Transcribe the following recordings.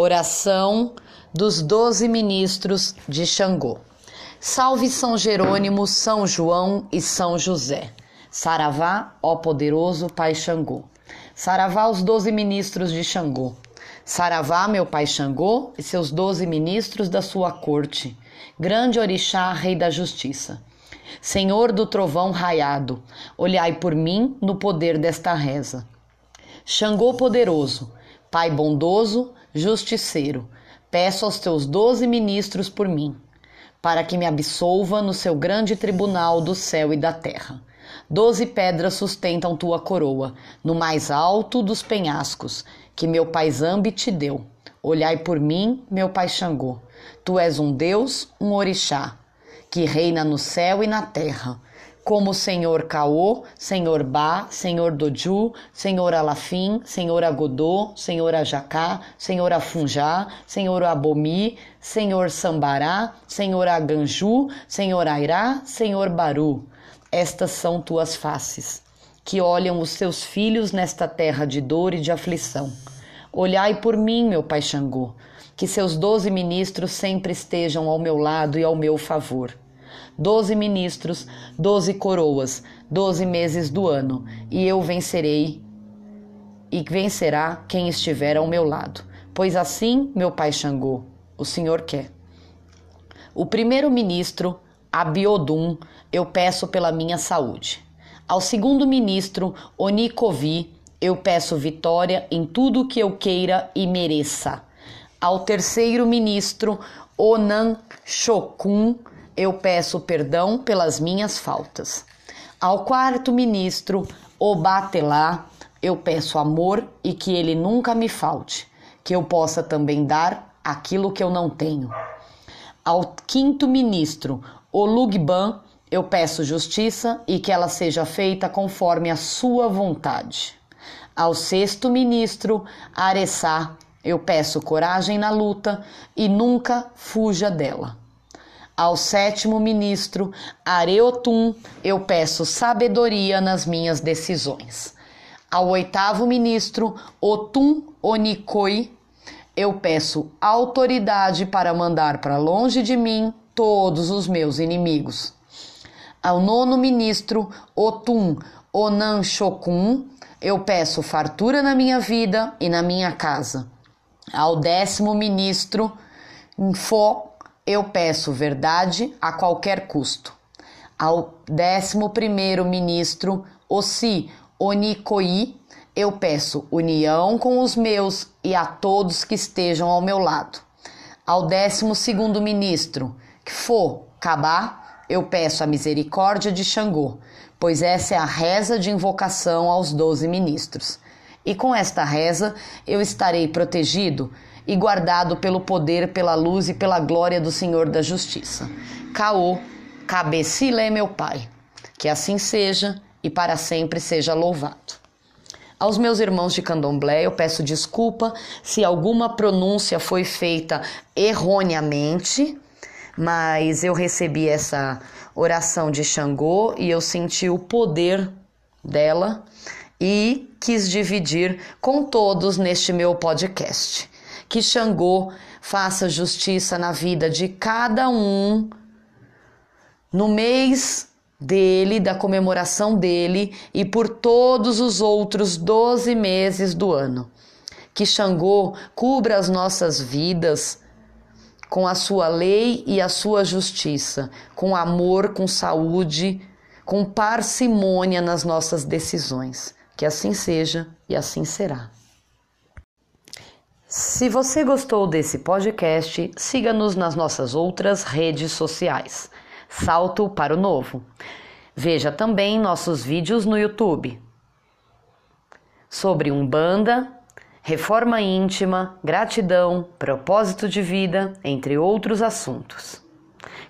Oração dos doze ministros de Xangô. Salve São Jerônimo, São João e São José. Saravá, ó poderoso Pai Xangô. Saravá, os doze ministros de Xangô. Saravá, meu Pai Xangô e seus doze ministros da sua corte. Grande Orixá, Rei da Justiça. Senhor do trovão raiado, olhai por mim no poder desta reza. Xangô poderoso, Pai bondoso, justiceiro, peço aos teus doze ministros por mim, para que me absolva no seu grande tribunal do céu e da terra. Doze pedras sustentam tua coroa, no mais alto dos penhascos, que meu pai Zambi te deu. Olhai por mim, meu pai Xangô. Tu és um Deus, um orixá, que reina no céu e na terra como Senhor Caô, Senhor Bá, Senhor Doju, Senhor Alafim, Senhor Agodô, Senhor Ajacá, Senhor Afunjá, Senhor Abomi, Senhor Sambará, Senhor Aganju, Senhor Airá, Senhor Baru. Estas são tuas faces, que olham os teus filhos nesta terra de dor e de aflição. Olhai por mim, meu Pai Xangô, que seus doze ministros sempre estejam ao meu lado e ao meu favor doze ministros, doze coroas, doze meses do ano, e eu vencerei, e vencerá quem estiver ao meu lado. Pois assim, meu pai Xangô, o Senhor quer. O primeiro ministro, Abiodum, eu peço pela minha saúde. Ao segundo ministro, Onikovi, eu peço vitória em tudo que eu queira e mereça. Ao terceiro ministro, Onan Shokun, eu peço perdão pelas minhas faltas. Ao quarto ministro, Obatelá, eu peço amor e que ele nunca me falte, que eu possa também dar aquilo que eu não tenho. Ao quinto ministro, Olugban, eu peço justiça e que ela seja feita conforme a sua vontade. Ao sexto ministro, Aressá, eu peço coragem na luta e nunca fuja dela. Ao sétimo ministro, Areotum, eu peço sabedoria nas minhas decisões. Ao oitavo ministro, Otum Onikoi, eu peço autoridade para mandar para longe de mim todos os meus inimigos. Ao nono ministro, Otum Onan Shokun, eu peço fartura na minha vida e na minha casa. Ao décimo ministro, Info eu peço verdade a qualquer custo. Ao 11 ministro Ossi Onikoi, eu peço união com os meus e a todos que estejam ao meu lado. Ao 12 ministro Kfo Kabá, eu peço a misericórdia de Xangô, pois essa é a reza de invocação aos doze ministros. E com esta reza eu estarei protegido e guardado pelo poder, pela luz e pela glória do Senhor da Justiça. Caô, cabecile meu Pai. Que assim seja e para sempre seja louvado. Aos meus irmãos de candomblé, eu peço desculpa se alguma pronúncia foi feita erroneamente, mas eu recebi essa oração de Xangô e eu senti o poder dela e quis dividir com todos neste meu podcast que Xangô faça justiça na vida de cada um no mês dele, da comemoração dele e por todos os outros 12 meses do ano. Que Xangô cubra as nossas vidas com a sua lei e a sua justiça, com amor, com saúde, com parcimônia nas nossas decisões. Que assim seja e assim será. Se você gostou desse podcast, siga-nos nas nossas outras redes sociais. Salto para o Novo. Veja também nossos vídeos no YouTube sobre Umbanda, reforma íntima, gratidão, propósito de vida, entre outros assuntos.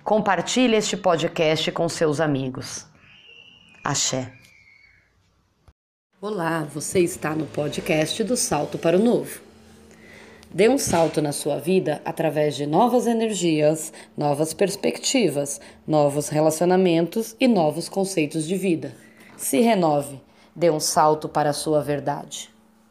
Compartilhe este podcast com seus amigos. Axé. Olá, você está no podcast do Salto para o Novo. Dê um salto na sua vida através de novas energias, novas perspectivas, novos relacionamentos e novos conceitos de vida. Se renove, dê um salto para a sua verdade.